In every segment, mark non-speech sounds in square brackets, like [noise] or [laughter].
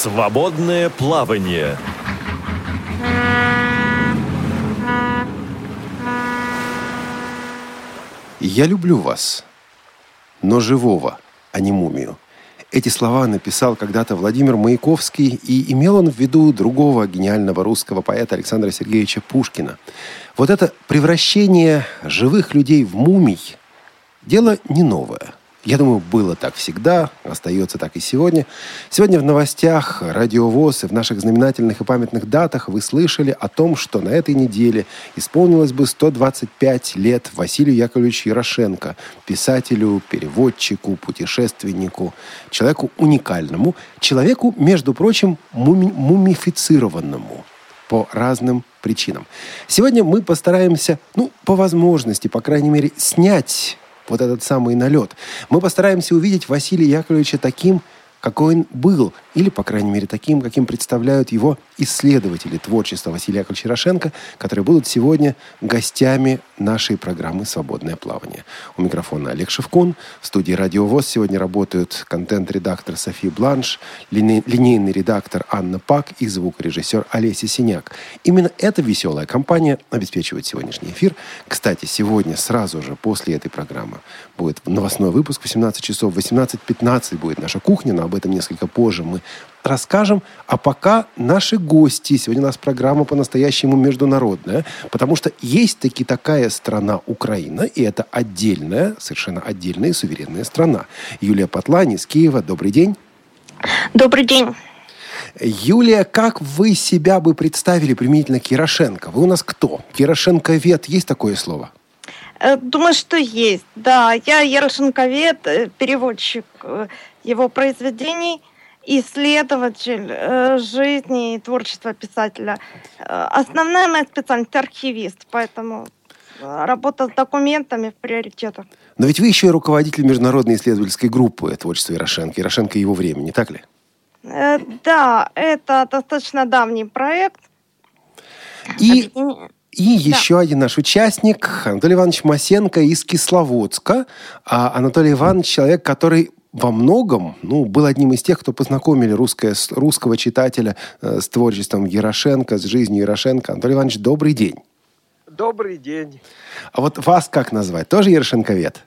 Свободное плавание. «Я люблю вас, но живого, а не мумию». Эти слова написал когда-то Владимир Маяковский, и имел он в виду другого гениального русского поэта Александра Сергеевича Пушкина. Вот это превращение живых людей в мумий – дело не новое – я думаю, было так всегда, остается так и сегодня. Сегодня в новостях, радиовоз и в наших знаменательных и памятных датах вы слышали о том, что на этой неделе исполнилось бы 125 лет Василию Яковлевичу Ярошенко, писателю, переводчику, путешественнику, человеку уникальному, человеку, между прочим, муми- мумифицированному по разным причинам. Сегодня мы постараемся, ну, по возможности, по крайней мере, снять вот этот самый налет. Мы постараемся увидеть Василия Яковлевича таким, какой он был, или, по крайней мере, таким, каким представляют его исследователи творчества Василия Яковлевича Рошенко, которые будут сегодня гостями нашей программы «Свободное плавание». У микрофона Олег Шевкун. В студии «Радио ВОЗ» сегодня работают контент-редактор София Бланш, линейный редактор Анна Пак и звукорежиссер Олеся Синяк. Именно эта веселая компания обеспечивает сегодняшний эфир. Кстати, сегодня сразу же после этой программы будет новостной выпуск в 18 часов. В 18.15 будет наша кухня, но об этом несколько позже мы расскажем. А пока наши гости. Сегодня у нас программа по-настоящему международная, потому что есть таки такая страна Украина, и это отдельная, совершенно отдельная и суверенная страна. Юлия Потлани из Киева. Добрый день. Добрый день. Юлия, как вы себя бы представили применительно к Ярошенко? Вы у нас кто? Ярошенковед, есть такое слово? Э, думаю, что есть. Да, я Ярошенковед, э, переводчик э, его произведений – исследователь э, жизни и творчества писателя. Э, основная моя специальность – архивист, поэтому э, работа с документами в приоритетах. Но ведь вы еще и руководитель международной исследовательской группы творчества Ярошенко. Ярошенко и его время, не так ли? Э, да, это достаточно давний проект. И, и еще да. один наш участник, Анатолий Иванович Масенко из Кисловодска. А Анатолий Иванович – человек, который во многом ну, был одним из тех, кто познакомили русское, русского читателя э, с творчеством Ярошенко, с жизнью Ярошенко. Анатолий Иванович, добрый день. Добрый день. А вот вас как назвать? Тоже Ярошенковед?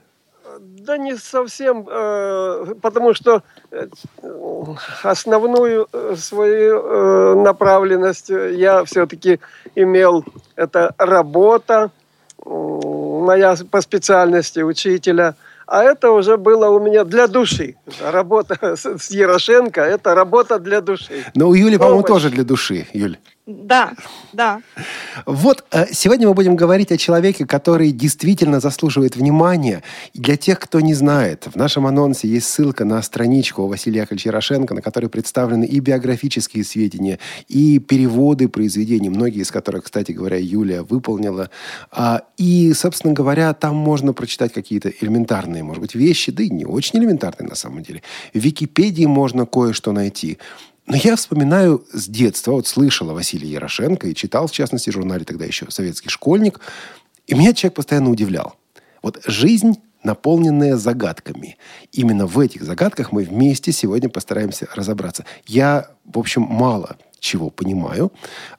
Да не совсем, э, потому что э, основную э, свою э, направленность я все-таки имел. Это работа, моя по специальности учителя – а это уже было у меня для души. Работа с Ярошенко – это работа для души. Но у Юли, по-моему, тоже для души, Юль. Да, да. Вот э, сегодня мы будем говорить о человеке, который действительно заслуживает внимания. И для тех, кто не знает, в нашем анонсе есть ссылка на страничку Василия Яковлевича на которой представлены и биографические сведения, и переводы произведений, многие из которых, кстати говоря, Юлия выполнила. А, и, собственно говоря, там можно прочитать какие-то элементарные, может быть, вещи, да и не очень элементарные на самом деле. В Википедии можно кое-что найти. Но я вспоминаю с детства, вот о Василии Ярошенко и читал, в частности, в журнале тогда еще «Советский школьник», и меня человек постоянно удивлял. Вот жизнь наполненная загадками. Именно в этих загадках мы вместе сегодня постараемся разобраться. Я, в общем, мало чего понимаю.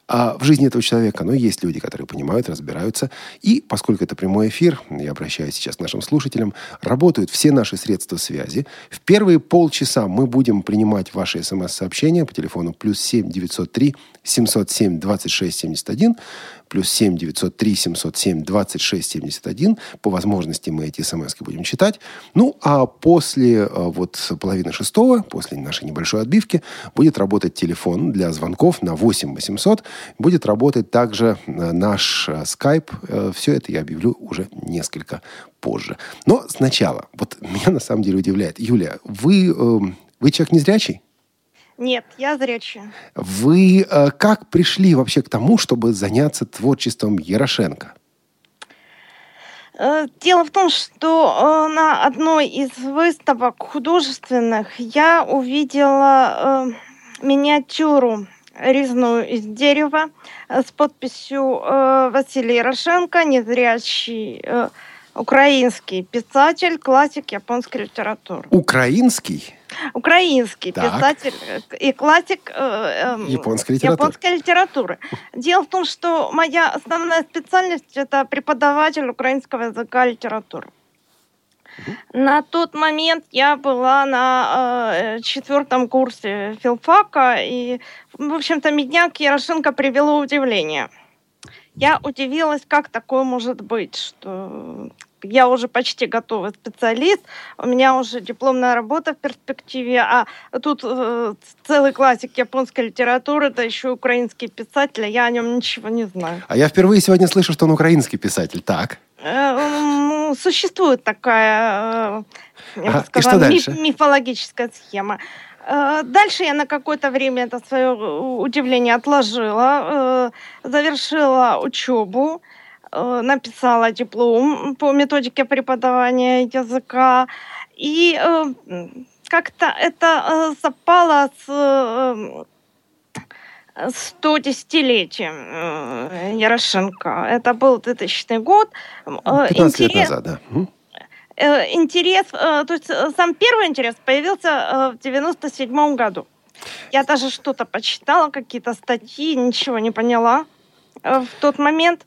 А в жизни этого человека, ну, есть люди, которые понимают, разбираются. И поскольку это прямой эфир, я обращаюсь сейчас к нашим слушателям, работают все наши средства связи. В первые полчаса мы будем принимать ваши смс-сообщения по телефону плюс 7 903 707 26 71 плюс 7 903 707 26 71. По возможности мы эти смс будем читать. Ну, а после э, вот половины шестого, после нашей небольшой отбивки, будет работать телефон для звонков на 8 800. Будет работать также э, наш скайп. Э, Все это я объявлю уже несколько позже. Но сначала, вот [laughs] меня на самом деле удивляет. Юлия, вы, эм, вы человек незрячий? Нет, я зрячая. Вы э, как пришли вообще к тому, чтобы заняться творчеством Ярошенко? Э, дело в том, что э, на одной из выставок художественных я увидела э, миниатюру резную из дерева с подписью э, Василий Ярошенко, незрячий э, украинский писатель, классик японской литературы. Украинский? Украинский Так. писатель э, и классик э, эм, Японской литературы. японской литературы. Дело в том, что моя основная специальность это преподаватель украинского языка и литературы. На тот момент я была на э, четвертом курсе филфака, и, в общем-то, меня к Ярошенко привело удивление. Я удивилась, как такое может быть, что я уже почти готовый специалист, у меня уже дипломная работа в перспективе, а тут э, целый классик японской литературы, да еще украинский писатель, а я о нем ничего не знаю. А я впервые сегодня слышу, что он украинский писатель. Так. Э, Существует такая, э, я бы сказала, миф- мифологическая схема. Э, Дальше я на какое-то время это свое удивление отложила, завершила учебу, написала диплом по методике преподавания языка. И э, как-то это э, совпало с э, э, 110-летием э, Ярошенко. Это был 2000 год. Э, 15 лет интерес- назад, да. Э, интерес, э, то есть э, сам первый интерес появился э, в 97 году. Я даже что-то почитала, какие-то статьи, ничего не поняла э, в тот момент.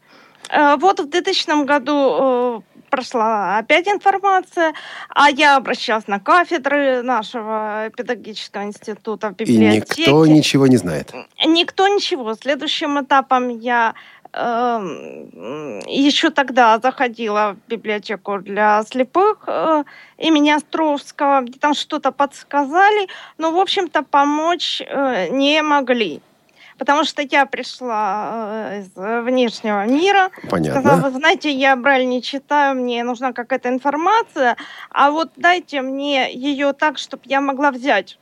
Э, Вот в 2000 году э, прошла опять информация, а я обращалась на кафедры нашего педагогического института в И библиотеке. никто ничего не знает. Никто ничего. Следующим этапом я эм, еще тогда заходила в библиотеку для слепых э, имени Островского, где там что-то подсказали, но, в общем-то, помочь не могли. Потому что я пришла э, из внешнего мира, сказала, Понятно. вы знаете, я Брайль не читаю, мне нужна какая-то информация, а вот дайте мне ее так, чтобы я могла взять.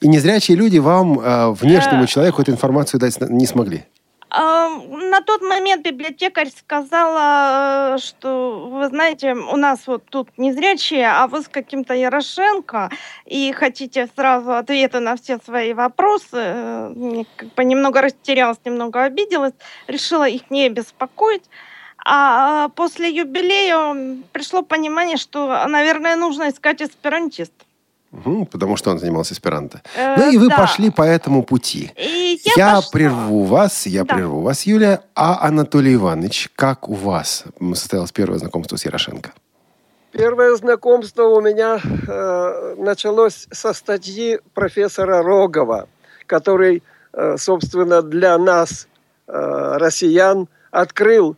И незрячие люди вам, э, внешнему Э. человеку, эту информацию дать не смогли. А, На тот момент библиотекарь сказала, э, что, вы знаете, у нас вот тут незрячие, а вы с каким-то Ярошенко, и хотите сразу ответы на все свои вопросы. Э, Как бы немного растерялась, немного обиделась, решила их не беспокоить. А после юбилея пришло понимание, что, наверное, нужно искать эсперантист. Мгм, потому что он занимался эсперанто. Э, Ну и вы да. пошли по этому пути. И я, Я, пошла. прерву вас, я Да. прерву вас, Юлия. А Анатолий Иванович, как у вас состоялось первое знакомство с Ярошенко? Первое знакомство у меня э, началось со статьи профессора Рогова, который, э, собственно, для нас, э, россиян, открыл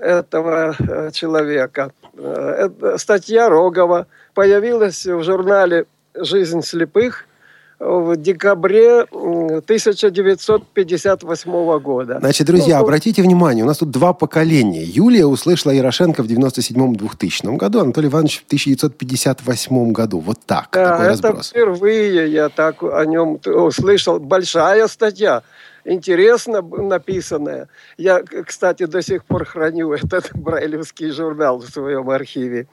этого э, человека. Э, статья Рогова появилась в журнале «Жизнь слепых» в декабре м, 1958 года. Значит, друзья, Ну, обратите внимание, у нас тут два поколения. Юлия услышала Ярошенко в 97-2000 году, Анатолий Иванович в 1958 году. Вот так, Да, такой это разброс. впервые я так о нем услышал. Большая статья, интересно написанная. Я, кстати, до сих пор храню [laughs] этот брайлевский журнал в своем архиве.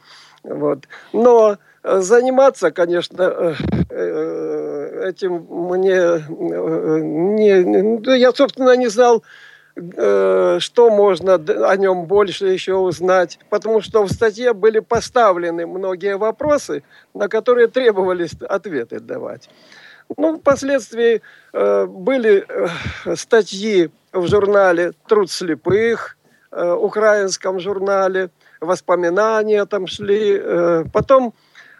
Вот. Но заниматься, конечно, э, э, этим мне э, не, да я, собственно, не знал, э, что можно о нем больше еще узнать, потому что в статье были поставлены многие вопросы, на которые требовались ответы давать. Ну, впоследствии э, были э, статьи в журнале «Труд слепых», э, украинском журнале, воспоминания там шли. э, потом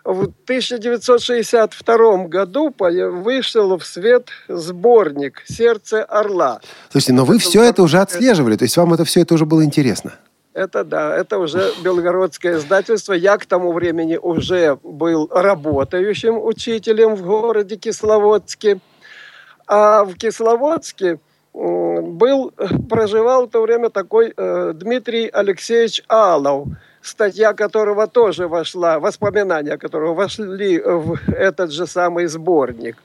в 1962 году вышел в свет сборник «Сердце орла». Слушайте, но вы все это уже отслеживали, то есть вам это все это уже было интересно. Это да, это уже белгородское издательство. Я к тому времени уже был работающим учителем в городе Кисловодске. А в Кисловодске был, проживал в то время такой э, Дмитрий Алексеевич Алов, статья которого тоже вошла, воспоминания которого вошли в этот же самый сборник.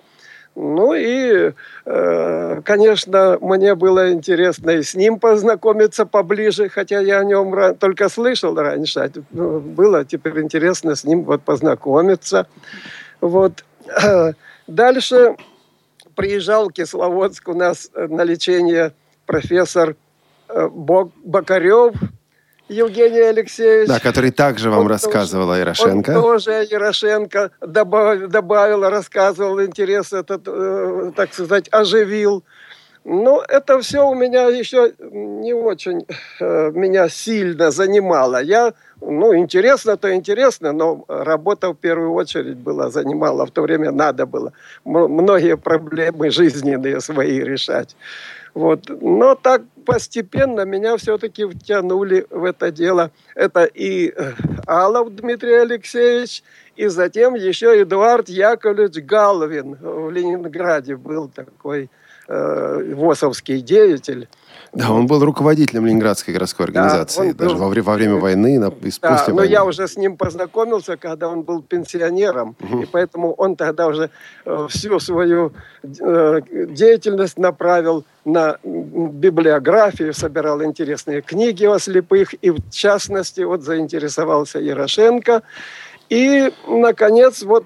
Ну и, э, конечно, мне было интересно и с ним познакомиться поближе, хотя я о нем только слышал раньше. а, ну, Было теперь интересно с ним вот познакомиться. Вот. [clears throat] Дальше приезжал в Кисловодск у нас на лечение профессор э, Бок- Бокарев, Евгений Алексеевич. Да, который также вам Он рассказывал о Он Ярошенко. тоже Ярошенко добавил, добавил, рассказывал, интерес этот, э, так сказать, оживил. Но это все у меня еще не очень э, меня сильно занимало. Я, ну, интересно, то интересно, но работа в первую очередь была, занимала. В то время надо было многие проблемы жизненные свои решать. Вот. Но так постепенно меня все-таки втянули в это дело. Это и э, Алов Дмитрий Алексеевич, и затем еще Эдуард Яковлевич Галвин в Ленинграде был такой э, ВОСовский деятель. Да, он был руководителем Ленинградской городской организации. был- даже во, вре- во время войны на- и Да, после но войны. я уже с ним познакомился, когда он был пенсионером, и поэтому он тогда уже э, всю свою э, деятельность направил на библиографию, собирал интересные книги о слепых, и в частности вот заинтересовался Ярошенко. И, наконец, вот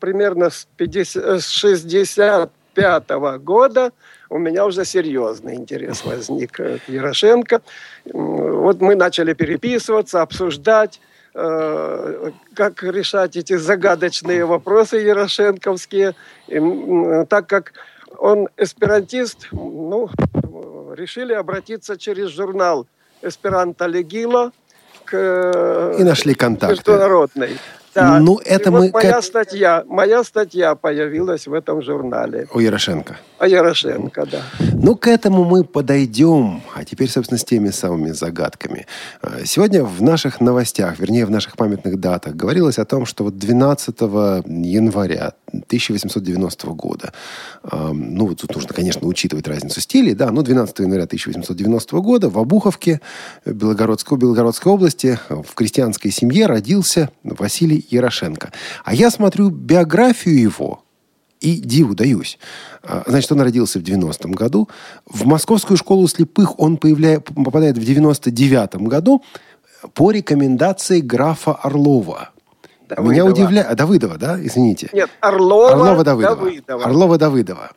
примерно с, 50, э, с 65 года у меня уже серьезный интерес возник э, к Ярошенко. Вот мы начали переписываться, обсуждать, э, как решать эти загадочные вопросы ярошенковские. И, м, так как он эсперантист, ну, э, решили обратиться через журнал «Эсперанто Легило» к э, И нашли контакты. международной. Да. Ну, это И вот мы моя как- статья, моя статья появилась в этом журнале. У Ярошенко. А Ярошенко, да. Ну, к этому мы подойдем. А теперь, собственно, с теми самыми загадками. Э, Сегодня в наших новостях, вернее, в наших памятных датах, говорилось о том, что вот 12 января 1890 года, ну, вот тут нужно, конечно, учитывать разницу стилей, да, но 12 января 1890 года в Обуховке э, Белогородской, Белгородской области э, в крестьянской семье родился Василий Ярошенко. А я смотрю биографию его, и диву даюсь. А, Значит, он родился в 90-м году. В Московскую школу слепых он появляет, попадает в 99-м году по рекомендации графа Орлова. Давыдова. Меня удивляет... Давыдова, да? Извините. Нет, Орлова, Орлова Давыдова. Давыдова. Орлова Давыдова.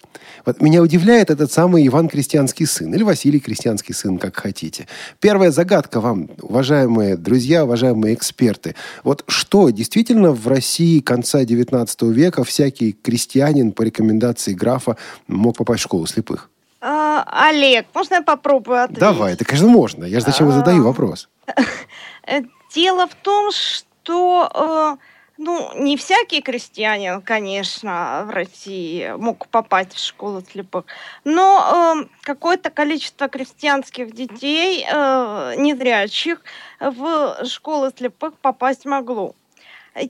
Вот меня удивляет этот самый Иван Крестьянский сын. Или Василий Крестьянский сын, как хотите. Первая загадка вам, уважаемые друзья, уважаемые эксперты. Вот что действительно в России конца 19 века всякий крестьянин по рекомендации графа мог попасть в школу слепых? А, Олег, можно я попробую ответить? Давай, это, конечно, можно. Я же зачем и задаю вопрос. [laughs] Дело в том, что э, ну, не всякий крестьянин, конечно, в России мог попасть в школу слепых, но э, какое-то количество крестьянских детей, э, незрячих, в школы слепых попасть могло.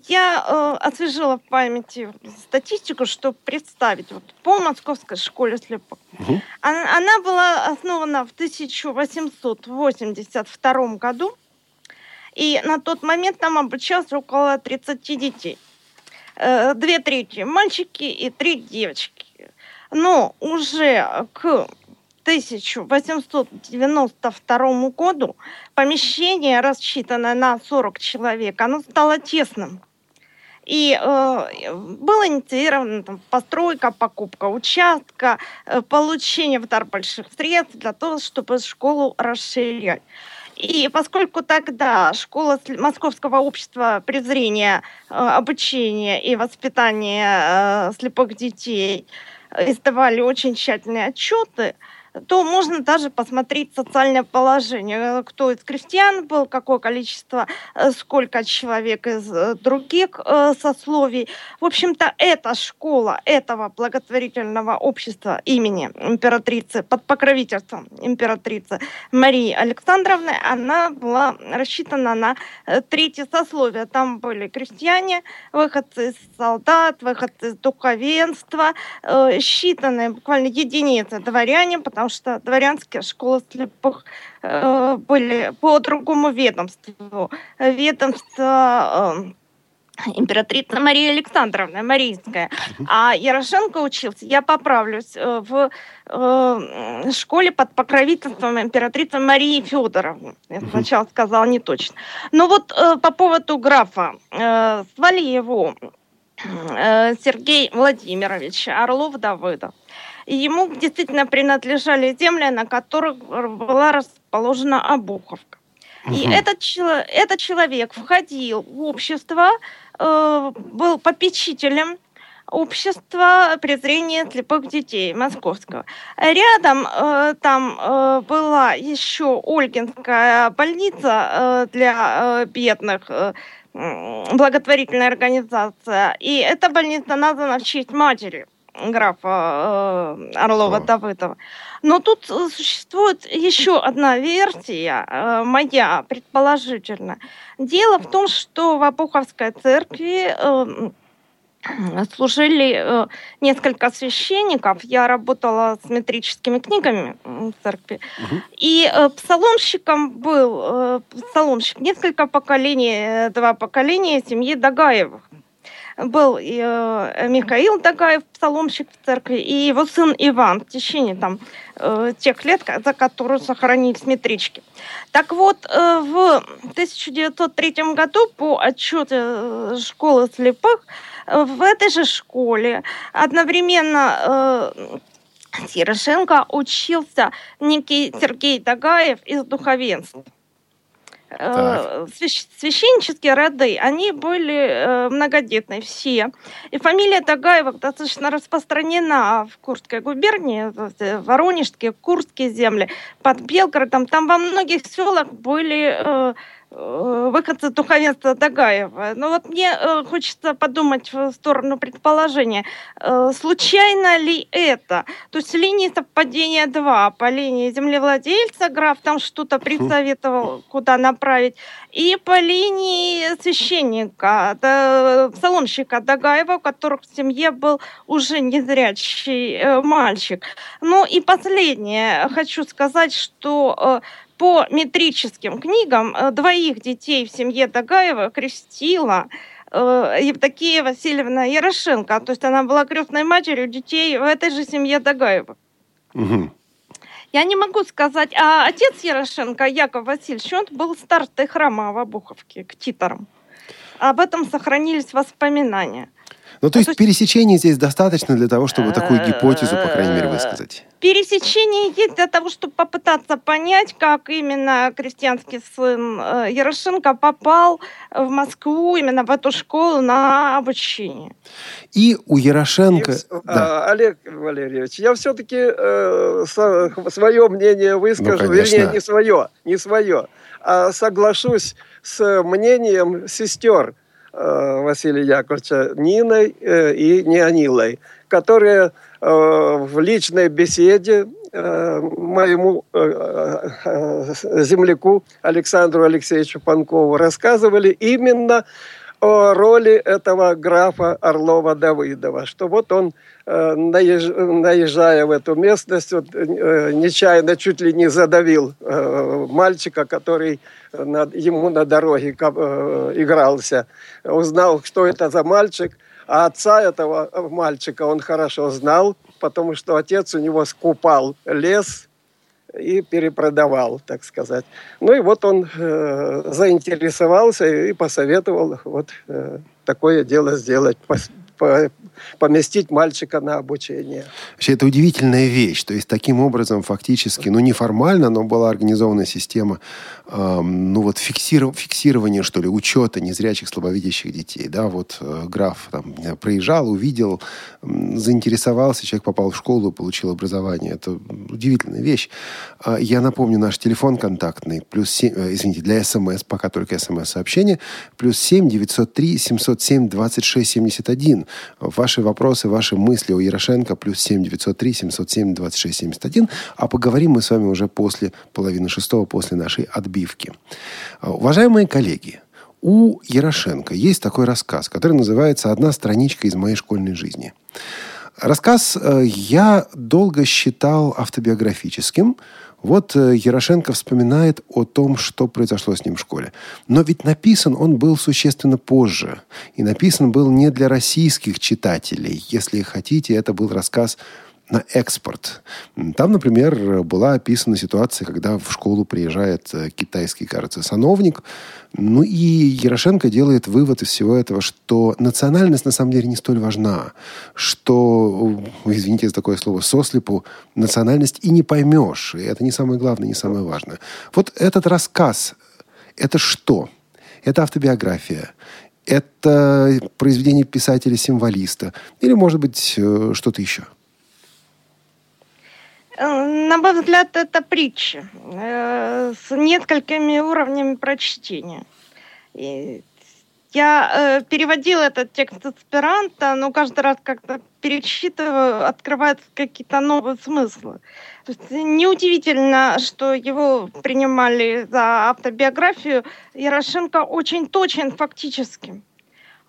Я э, освежила в памяти статистику, чтобы представить. Вот по Московской школе слепых. Мгм. Она, она была основана в 1882 году. И на тот момент там обучалось около 30 детей. Э, Две трети мальчики и три девочки. Но уже к 1892 году помещение, рассчитанное на 40 человек, оно стало тесным. И э, была инициирована там, постройка, покупка участка, э, получение в дар больших средств для того, чтобы школу расширять. И поскольку тогда школа Московского общества презрения, э, обучения и воспитания э, слепых детей издавали очень тщательные отчеты, то можно даже посмотреть социальное положение, э, кто из крестьян был, какое количество, э, сколько человек из э, других сословий. В общем-то, эта школа этого благотворительного общества имени императрицы, под покровительством императрицы Марии Александровны, она была рассчитана на третье сословие. Там были крестьяне, выходцы из солдат, выходцы из духовенства, считанные буквально единицы дворяне, потому что дворянские школы слепых э, были по другому ведомству. Ведомство э, императрица Мария Александровна, Марийская. А Ярошенко учился, я поправлюсь, э, в э, школе под покровительством императрицы Марии Федоровны. Я сначала сказала не точно. Но вот э, по поводу графа. Э, звали его э, Сергей Владимирович Орлов-Давыдов. И ему действительно принадлежали земли, на которых была расположена Обуховка. Угу. И этот, этот человек входил в общество, э, был попечителем общества презрения слепых детей московского. Рядом э, там э, была еще Ольгинская больница э, для э, бедных, э, благотворительная организация. И эта больница названа в честь матери графа э, Орлова-Давыдова. Но тут э, существует еще одна версия, э, моя, предположительно. Дело в том, что в Апуховской церкви э, служили э, несколько священников. Я работала с метрическими книгами в церкви. Угу. И э, псаломщиком был э, псаломщик несколько поколений, два поколения семьи Дагаевых. Был Михаил Дагаев, псаломщик в церкви, и его сын Иван в течение там, тех лет, за которые сохранились метрички. Так вот, в 1903 году по отчету школы слепых в этой же школе одновременно э, Тирошенко учился некий Сергей Тагаев из духовенства. Э, священнические роды, они были э, многодетные все. И фамилия Тагаева достаточно распространена в Курской губернии, в Воронежские, Курские земли, под Белгородом. Там во многих селах были э, Э, выходцы духовенства Дагаева. Но вот мне э, хочется подумать в сторону предположения. Э, случайно ли это? То есть линии совпадения два. По линии землевладельца граф там что-то присоветовал, куда направить. И по линии священника, да, псаломщика Дагаева, у которых в семье был уже незрячий э, мальчик. Ну и последнее. Хочу сказать, что э, по метрическим книгам э, двоих детей в семье Тагаева крестила э, Евдокия Васильевна Ярошенко. То есть она была крестной матерью детей в этой же семье Тагаева. Угу. Я не могу сказать, а отец Ярошенко, Яков Васильевич, он был старостой храма в Обуховке, к титорам. Об этом сохранились воспоминания. Ну, то, а есть, то пересечений здесь достаточно для того, чтобы такую гипотезу, по крайней мере, высказать? Пересечение есть для того, чтобы попытаться понять, как именно крестьянский сын э, Ярошенко попал в Москву, именно в эту школу на обучение. И у Ярошенко... И, да. а, Олег Валерьевич, я все-таки э, свое мнение выскажу, ну, вернее, не свое, не свое, а соглашусь с мнением сестер Василия Яковлевича Ниной э, и Неонилой, которые э, в личной беседе моему земляку Александру Алексеевичу Панкову рассказывали именно о роли этого графа Орлова-Давыдова, что вот он, наезжая в эту местность, вот, нечаянно чуть ли не задавил мальчика, который ему на дороге э, игрался. Узнал, что это за мальчик. А отца этого мальчика он хорошо знал, потому что отец у него скупал лес и перепродавал, так сказать. Ну и вот он э, заинтересовался и посоветовал вот э, такое дело сделать, поместить мальчика на обучение. Вообще, это удивительная вещь. То есть, таким образом, фактически, ну, неформально, но была организована система, э, ну, вот, фиксиров, фиксирования, что ли, учета незрячих, слабовидящих детей. Да, вот э, граф там проезжал, увидел, э, заинтересовался, человек попал в школу, получил образование. Это удивительная вещь. Э, я напомню, наш телефон контактный, плюс 7, э, извините, для СМС, пока только СМС-сообщение, плюс 7 903 707 26 71. Ваши вопросы, ваши мысли о Ярошенко плюс 7 903 707 26 71. А поговорим мы с вами уже после половины шестого, после нашей отбивки. А, уважаемые коллеги, у Ярошенко есть такой рассказ, который называется «Одна страничка из моей школьной жизни». Рассказ э, я долго считал автобиографическим, вот э, Ярошенко вспоминает о том, что произошло с ним в школе. Но ведь написан он был существенно позже. И написан был не для российских читателей. Если хотите, это был рассказ на экспорт. Там, например, была описана ситуация, когда в школу приезжает э, китайский, кажется, сановник. Ну и Ярошенко делает вывод из всего этого, что национальность на самом деле не столь важна, что, извините за такое слово, сослепу национальность и не поймешь. И это не самое главное, не самое важное. Вот этот рассказ Это что? Это автобиография? Это произведение писателя-символиста? Или, может быть, э, что-то еще? Э, на мой взгляд, это притча э, с несколькими уровнями прочтения. И я э, переводила этот текст аспиранта, но каждый раз как-то перечитываю, открываются какие-то новые смыслы. То есть неудивительно, что его принимали за автобиографию. Ярошенко очень точен фактически.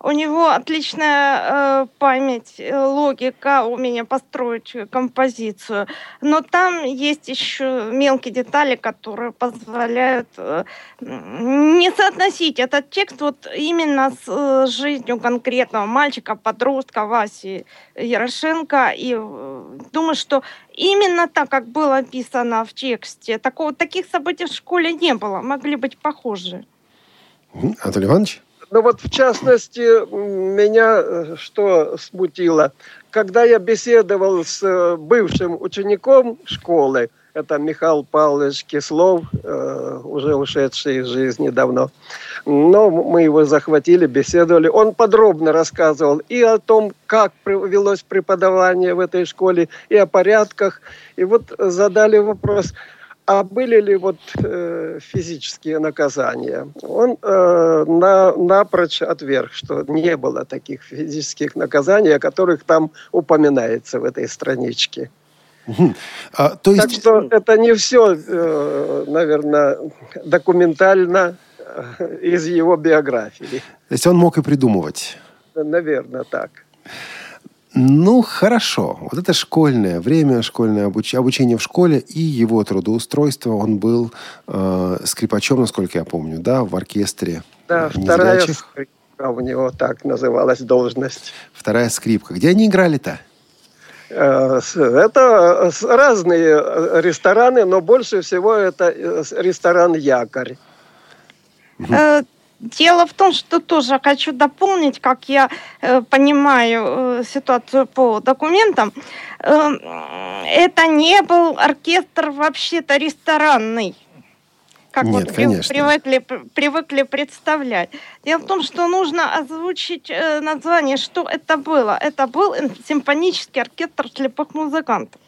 У него отличная э, память, э, логика, умение построить композицию. Но там есть еще мелкие детали, которые позволяют э, не соотносить этот текст вот именно с э, жизнью конкретного мальчика, подростка Васи Ярошенко. И э, думаю, что именно так, как было описано в тексте, такого, таких событий в школе не было, могли быть похожи. Анатолий Иванович? Ну вот в частности меня э, что смутило, когда я беседовал с э, бывшим учеником школы, это Михаил Павлович Кислов, э, уже ушедший из жизни давно. Но мы его захватили, беседовали. Он подробно рассказывал и о том, как велось преподавание в этой школе, и о порядках. И вот задали вопрос – а были ли вот э, физические наказания? Он э, на, напрочь отверг, что не было таких физических наказаний, о которых там упоминается в этой страничке. [laughs] А, то есть... Так что это не все, э, наверное, документально э, из его биографии. То есть он мог и придумывать? Наверное, так. Ну, хорошо. Вот это школьное время, школьное обуч... обучение в школе и его трудоустройство. Он был э, скрипачом, насколько я помню, да, в оркестре Да, вторая скрипка у него так называлась должность. Вторая скрипка. Где они играли-то? Э, это разные рестораны, но больше всего это э, ресторан «Якорь». Дело в том, что тоже хочу дополнить, как я э, понимаю э, ситуацию по документам. Э, это не был оркестр вообще-то ресторанный как Нет, вот конечно. привыкли, привыкли представлять. Дело в том, что нужно озвучить э, название, что это было. Это был симфонический оркестр слепых музыкантов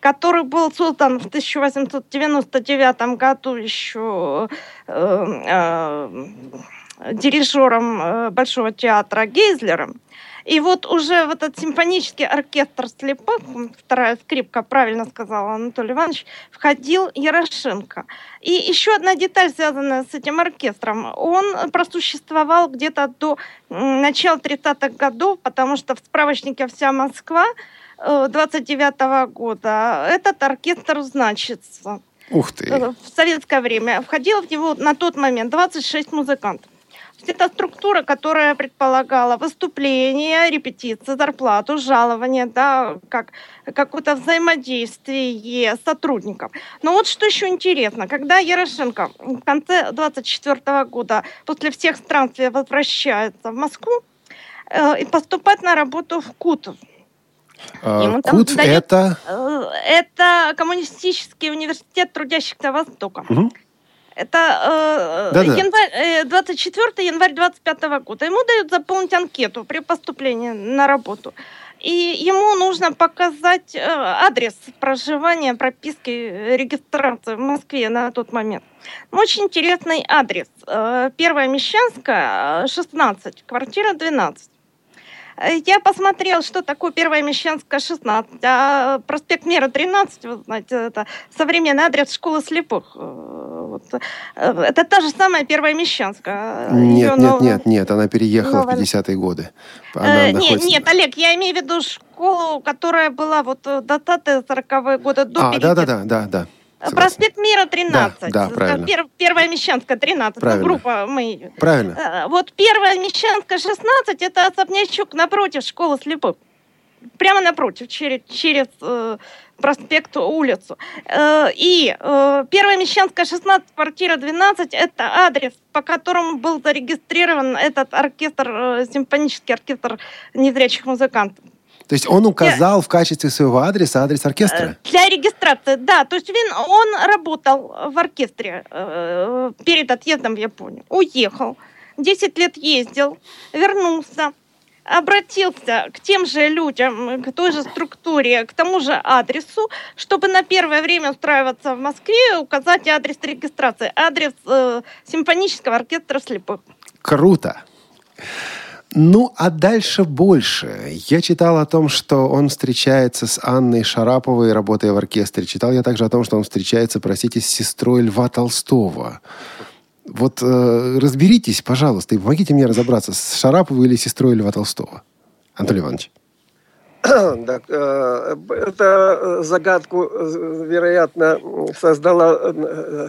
который был создан в 1899 году еще э, э, дирижером э, Большого театра Гейзлером. И вот уже в этот симфонический оркестр слепых, вторая скрипка, правильно сказал Анатолий Иванович, входил Ярошенко. И еще одна деталь, связанная с этим оркестром. Он просуществовал где-то до начала 30-х годов, потому что в справочнике «Вся Москва» 29 -го года этот оркестр значится. Ух ты! Э, в советское время. Входило в него на тот момент 26 музыкантов. Это структура, которая предполагала выступление, репетиции, зарплату, жалование, да, как какое-то взаимодействие сотрудников. Но вот что еще интересно, когда Ярошенко в конце 24 года после всех странствий возвращается в Москву э, и поступает на работу в Кутов, а, КУТ это... Э, это коммунистический университет трудящихся Востока. Угу. Это э, январь, э, 24 январь 25 года. Ему дают заполнить анкету при поступлении на работу. И ему нужно показать э, адрес проживания, прописки, регистрации в Москве на тот момент. Очень интересный адрес. Э, Первая Мещанская, 16, квартира 12. Э, я посмотрел, что такое Первая Мещанская, 16, а проспект Мира, 13, вы знаете, это современный адрес школы слепых. Э, вот. Э, это та же самая Первая Мещанская. Нет, Ее нет, нов... нет, нет, она переехала Новая... в 50-е годы. Она э, находится... Нет, нет, Олег, я имею в виду школу, которая была вот до 20-40-е годы, до А, да-да-да, да, да. Согласен. Проспект Мира 13. Да, да правильно. Пер, первая Мещанская 13. Правильно. Ну, группа мы. Правильно. Э, вот первая Мещанская 16 это особнячок напротив школы слепых. Прямо напротив, через, через э, проспект улицу. Э, и э, первая Мещанская 16, квартира 12 это адрес, по которому был зарегистрирован этот оркестр, э, симфонический оркестр незрячих музыкантов. То есть он указал в качестве своего адреса адрес оркестра? Э, Для регистрации, да. То есть он работал в оркестре э, перед отъездом в Японию. Уехал, 10 лет ездил, вернулся, обратился к тем же людям, к той же структуре, к тому же адресу, чтобы на первое время устраиваться в Москве, указать адрес регистрации, адрес э, симфонического оркестра слепых. Круто. Ну, а дальше больше. Я читал о том, что он встречается с Анной Шараповой, работая в оркестре. Читал я также о том, что он встречается, простите, с сестрой Льва Толстого. Вот э, разберитесь, пожалуйста, и помогите мне разобраться, с Шараповой или сестрой Льва Толстого. Анатолий Иванович. [clears throat] Так, э, это загадку, э, вероятно, создала э,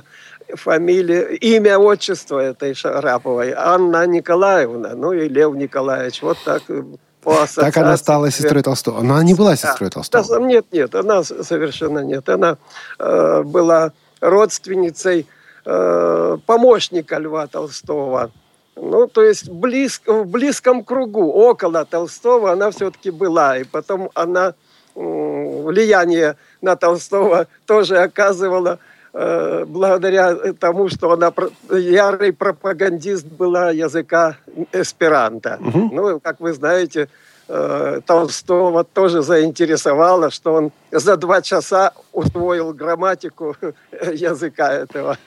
фамилия, имя, отчество этой Шараповой. Анна Николаевна, ну и Лев Николаевич. Вот так э, по Так она стала сестрой Толстого. Но она не была сестрой Толстого. Да, Нет, нет, она совершенно нет. Она э, была родственницей э, помощника Льва Толстого. Ну, то есть близко, в близком кругу, около Толстого она все-таки была. И потом она м, влияние на Толстого тоже оказывала э, благодаря тому, что она ярый пропагандист была языка эсперанто. Ну, как вы знаете, э, Толстого тоже заинтересовало, что он за два часа усвоил грамматику [laughs] языка этого,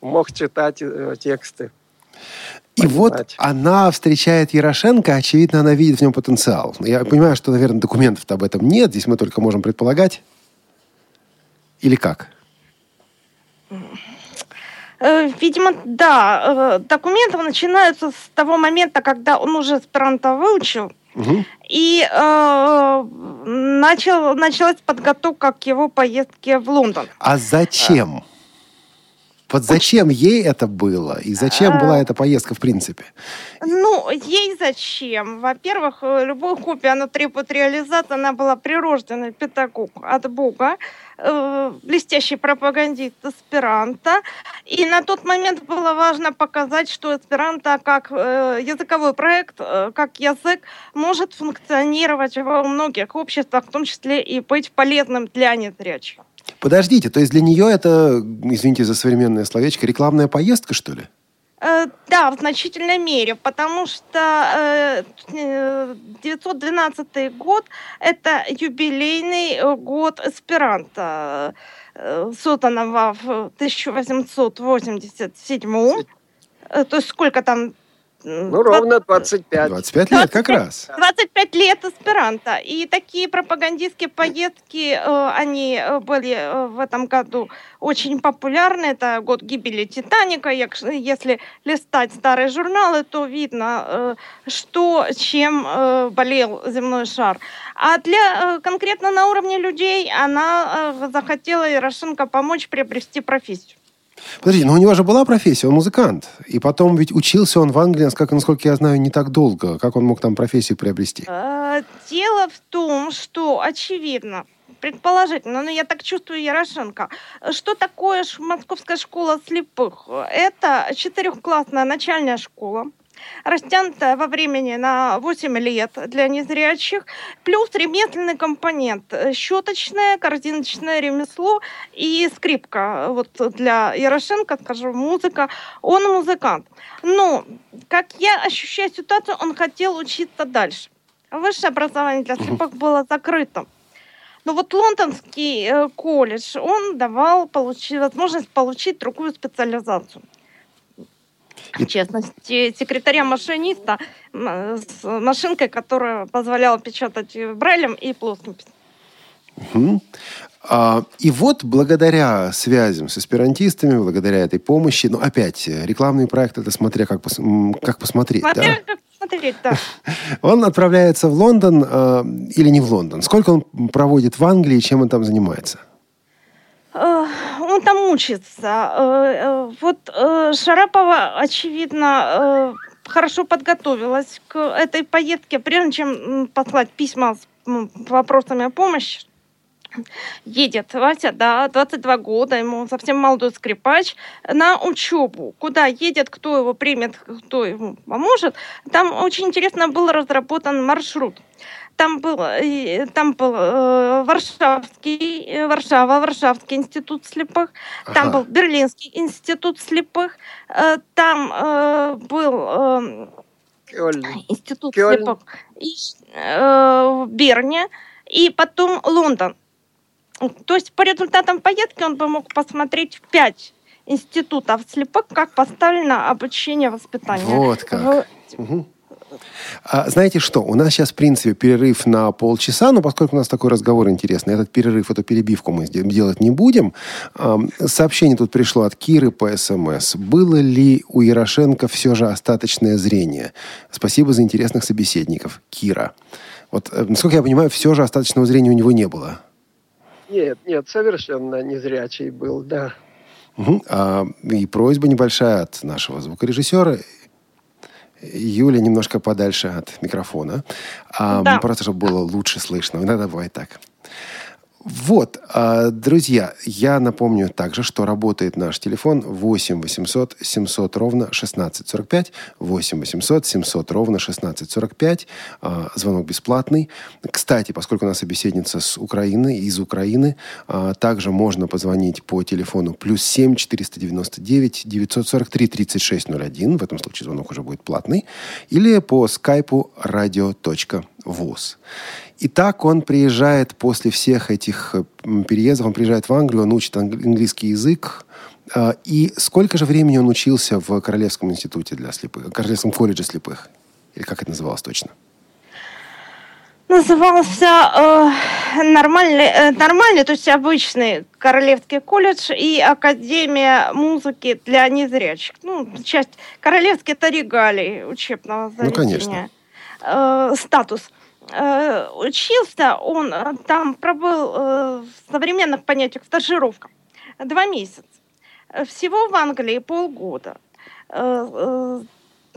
мог читать э, тексты. И вот понимать. она встречает Ярошенко, очевидно, она видит в нем потенциал. Я понимаю, что, наверное, документов-то об этом нет, здесь мы только можем предполагать. Или как? Э, Видимо, да. Э, Документы начинаются с того момента, когда он уже эсперанто выучил, Мгм. и э, начал, началась подготовка к его поездке в Лондон. А зачем? Вот зачем ей это было? И зачем А. была эта поездка в принципе? Ну, ей зачем? Во-первых, э, любая копия, она требует реализации. Она была прирожденный педагог от Бога, э, блестящий пропагандист эсперанто. И на тот момент было важно показать, что эсперанто как э, языковой проект, э, как язык, может функционировать во многих обществах, в том числе и быть полезным для незрячих. Подождите, то есть для нее это, извините за современное словечко, рекламная поездка, что ли? Э, Да, в значительной мере, потому что э, э, 912 год – это юбилейный э, год эсперанто, э, созданного в 1887 Э, То есть сколько там? Ну, ровно 25. 25 лет как раз. 25 лет эсперанто. И такие пропагандистские поездки, э, они э, были э, в этом году очень популярны. Это год гибели Титаника. Если листать старые журналы, то видно, что, чем болел земной шар. А для конкретно на уровне людей она захотела Ярошенко помочь приобрести профессию. Подожди, но у него же была профессия, он музыкант. И потом ведь учился он в Англии, насколько, насколько я знаю, не так долго. Как он мог там профессию приобрести? Э, Дело в том, что очевидно, предположительно, но я так чувствую Ярошенко, что такое Московская школа слепых? Это четырехклассная начальная школа, растянутая во времени на 8 лет для незрячих, плюс ремесленный компонент, э, щеточное, корзиночное ремесло и скрипка. Вот для Ярошенко, скажем, музыка, он музыкант. Но, как я ощущаю ситуацию, он хотел учиться дальше. Высшее образование для слепых было закрыто. Но вот лондонский э, колледж, он давал получи- возможность получить другую специализацию. В частности, секретаря-машиниста с машинкой, которая позволяла печатать брайлем и плоским. Мгм. А, и вот благодаря связям с эсперантистами, благодаря этой помощи, ну опять, э, рекламный проект, это смотря как, пос- как посмотреть, да? Смотря как смотреть, да. [laughs] Он отправляется в Лондон э, или не в Лондон? Сколько он проводит в Англии, чем он там занимается? Э, Он там учится. Э, э, Вот Шарапова, очевидно, хорошо подготовилась к этой поездке, прежде чем послать письма с вопросами о помощи. Едет Вася, да, 22 года, ему совсем молодой скрипач, на учебу. Куда едет, кто его примет, кто ему поможет. Там очень интересно был разработан маршрут. Там был, э, там был э, Варшавский, э, Варшава, Варшавский институт слепых, там Ага. был Берлинский институт слепых, э, там э, был э, Кёльн. институт Кёльн. слепых и, в Берне, и потом Лондон. То есть по результатам поездки он бы мог посмотреть в пять институтов слепых, как поставлено обучение воспитание. Вот как. В- Мгм. А, знаете что, у нас сейчас, в принципе, перерыв на полчаса, но поскольку у нас такой разговор интересный, этот перерыв, эту перебивку мы делать не будем. Ам, Сообщение тут пришло от Киры по СМС. Было ли у Ярошенко все же остаточное зрение? Спасибо за интересных собеседников. Кира. Вот, э, насколько я понимаю, все же остаточного зрения у него не было. Нет, нет, совершенно незрячий был, да. Мгм. А, и просьба небольшая от нашего звукорежиссера. Юля немножко подальше от микрофона. А, Да. Просто, чтобы было лучше слышно. Иногда бывает так. Вот, а, друзья, я напомню также, что работает наш телефон 8 800 700 ровно 1645. 8 800 700 ровно 1645. А, Звонок бесплатный. Кстати, поскольку у нас собеседница с Украины, из Украины, а, также можно позвонить по телефону плюс 7 499 943 3601. В этом случае звонок уже будет платный. Или по скайпу radio.voz. Итак, он приезжает после всех этих э, переездов, он приезжает в Англию, он учит англи- английский язык. А, И сколько же времени он учился в Королевском институте для слепых, Королевском колледже слепых? Или как это называлось точно? Назывался э, нормальный, э, нормальный, то есть обычный Королевский колледж и Академия музыки для незрячих. Ну, часть Королевский это регалий учебного Ну, заведения. конечно. Э, статус. Э, учился он там пробыл э, в современных понятиях стажировка. Два месяца. Всего в Англии полгода. Э, э,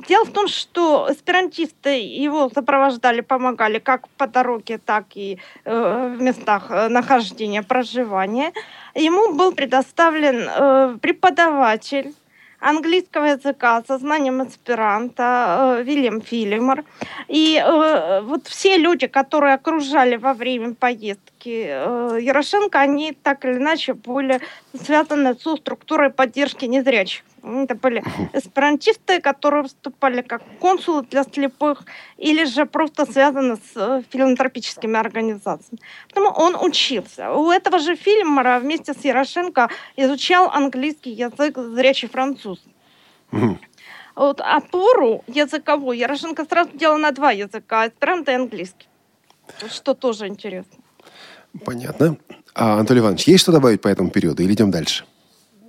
Дело в том, что эсперантисты его сопровождали, помогали как по дороге, так и в местах нахождения, проживания. Ему был предоставлен преподаватель английского языка со знанием эсперанто э, Вильям Филимор. И э, вот все люди, которые окружали во время поездки э, Ярошенко, они так или иначе были связаны со структурой поддержки незрячих. Это были эсперантисты, которые выступали как консулы для слепых, или же просто связаны с э, филантропическими организациями. Потому он учился. У этого же Филимора вместе с Ярошенко изучал английский язык зрячий француз. Вот опору языковую Ярошенко сразу делал на два языка, эсперанто и английский. Что тоже интересно. Понятно. А, Анатолий Иванович, есть что добавить по этому периоду или идем дальше?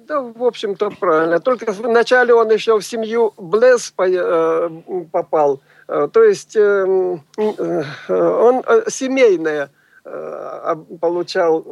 Да, в общем-то, правильно. Только вначале он еще в семью Блесс э, попал. Э, То есть э, он семейное получал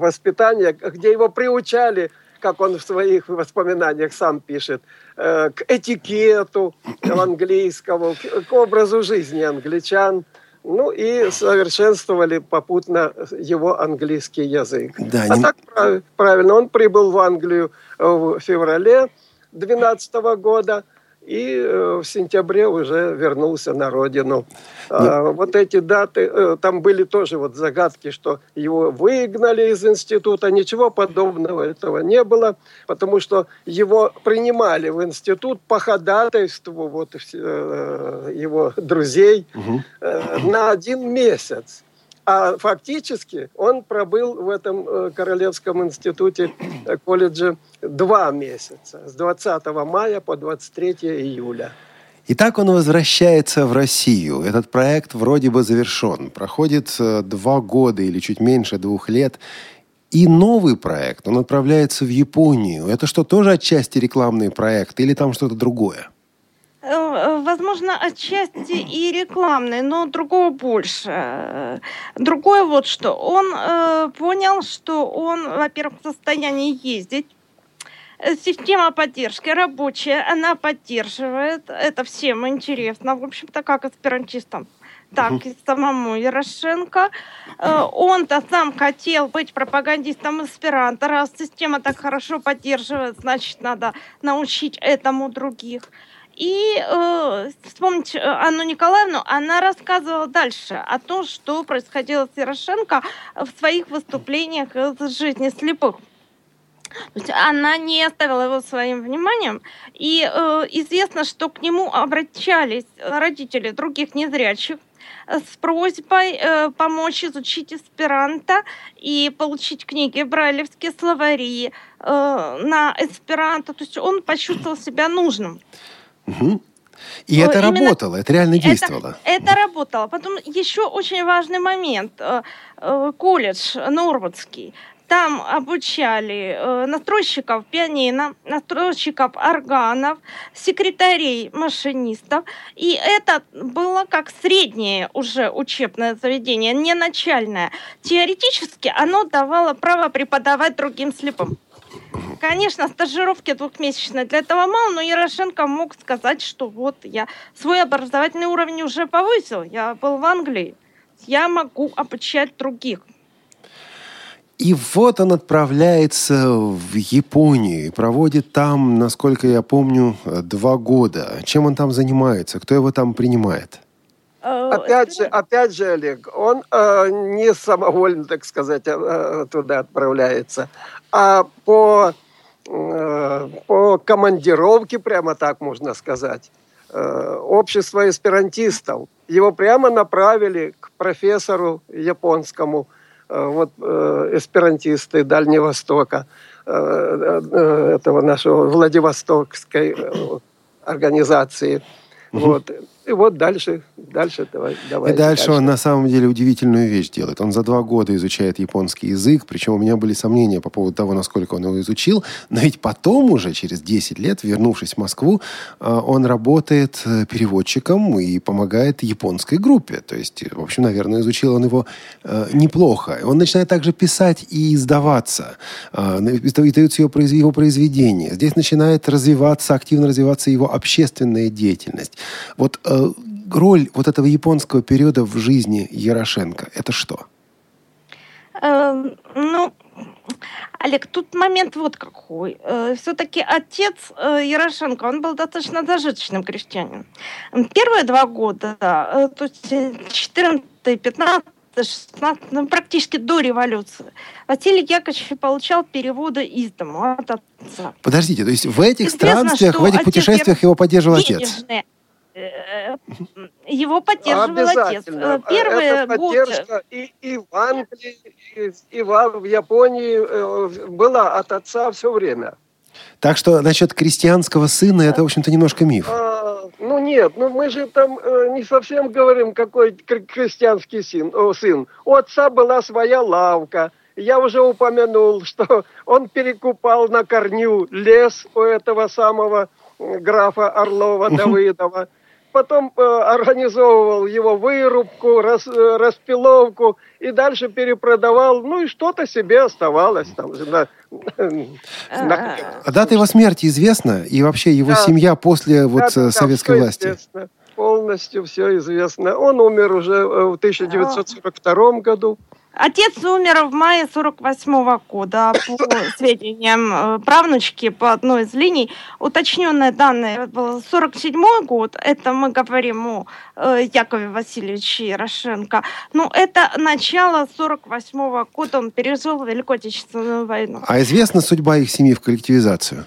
воспитание, где его приучали, как он в своих воспоминаниях сам пишет, к этикету английскому, к образу жизни англичан. Ну и совершенствовали попутно его английский язык. Да, А не- так прав- правильно, он прибыл в Англию в феврале 2012 года и э, в сентябре уже вернулся на родину. А, вот эти даты, э, там были тоже вот загадки, что его выгнали из института, ничего подобного этого не было, потому что его принимали в институт по ходатайству вот, э, его друзей э, на один месяц. А фактически он пробыл в этом э, Королевском институте э, колледже два месяца, с 20 мая по 23 июля. Итак, он возвращается в Россию. Этот проект вроде бы завершен. Проходит э, два года или чуть меньше двух лет. И новый проект, он отправляется в Японию. Это что, тоже отчасти рекламный проект или там что-то другое? Э, Возможно, отчасти и рекламный, но другого больше. Другое вот что. Он э, понял, что он, во-первых, в состоянии ездить. Система поддержки рабочая, она поддерживает. Это всем интересно, в общем-то, как аспирантистам так и самому Ярошенко. Э, Он-то сам хотел быть пропагандистом аспиранта. Раз система так хорошо поддерживает, значит, надо научить этому других. И э, вспомните Анну Николаевну, она рассказывала дальше о том, что происходило с Ярошенко в своих выступлениях из жизни слепых. То есть она не оставила его своим вниманием. И э, известно, что к нему обращались родители других незрячих с просьбой э, помочь изучить эсперанто и получить книги брайлевские словари э, на эсперанто. То есть он почувствовал себя нужным. Угу. И это Именно работало, это реально действовало. Это, это работало. Потом еще очень важный момент. Э, э, колледж Норвудский. Там обучали э, настройщиков пианино, настройщиков органов, секретарей, машинистов. И это было как среднее уже учебное заведение, не начальное. Теоретически оно давало право преподавать другим слепым. Конечно, стажировки двухмесячные для этого мало, но Ярошенко мог сказать, что вот я свой образовательный уровень уже повысил, я был в Англии, я могу обучать других. И вот он отправляется в Японию и проводит там, насколько я помню, два года. Чем он там занимается? Кто его там принимает? Э, опять же, опять же, Олег, он э, не самовольно, так сказать, э, туда отправляется, а по, э, по командировке, прямо так можно сказать, э, общество эсперантистов. Его прямо направили к профессору японскому – Э, вот э, эсперантисты Дальнего Востока, э, этого нашего Владивостокской организации. Mm-hmm. Вот. И вот дальше, дальше давай, давай. И дальше, дальше он на самом деле удивительную вещь делает. Он за два года изучает японский язык, причем у меня были сомнения по поводу того, насколько он его изучил, но ведь потом уже, через 10 лет, вернувшись в Москву, а, он работает э, переводчиком и помогает японской группе. То есть, в общем, наверное, изучил он его э, неплохо. Он начинает также писать и издаваться. Э, издаются его, его произведения. Здесь начинает развиваться, активно развиваться его общественная деятельность. Вот э, роль вот этого японского периода в жизни Ярошенко – это что? Э, ну, Олег, тут момент вот какой. Э, Все-таки отец э, Ярошенко, он был достаточно зажиточным крестьянином. Первые два года, э, то есть 14 15 16, ну, практически до революции, Василий Яковлевич получал переводы из дома от отца. Подождите, то есть в этих Известно, странствиях, в этих путешествиях его поддерживал отец? Э, его поддерживал отец. Э, первые Это поддержка и, и в Англии, и, и в, Японии э, была от отца все время. Так что насчет крестьянского сына это, в общем-то, немножко миф. А, ну нет, ну мы же там э, не совсем говорим, какой крестьянский сын, о, сын. У отца была своя лавка. Я уже упомянул, что он перекупал на корню лес у этого самого графа Орлова Давыдова потом э, организовывал его вырубку, рас, э, распиловку и дальше перепродавал, ну и что-то себе оставалось там. На, на... А дата его смерти известна? И вообще его да. семья после вот да, советской власти? Известно. Полностью все известно. Он умер уже э, в 1942 году. Отец умер в мае 48 -го года, по сведениям э, правнучки по одной из линий. Уточненные данные был 47 год, это мы говорим о э, Якове Васильевиче Ярошенко. Ну, это начало 48 -го года, он пережил Великую Отечественную войну. А известна судьба их семьи в коллективизацию?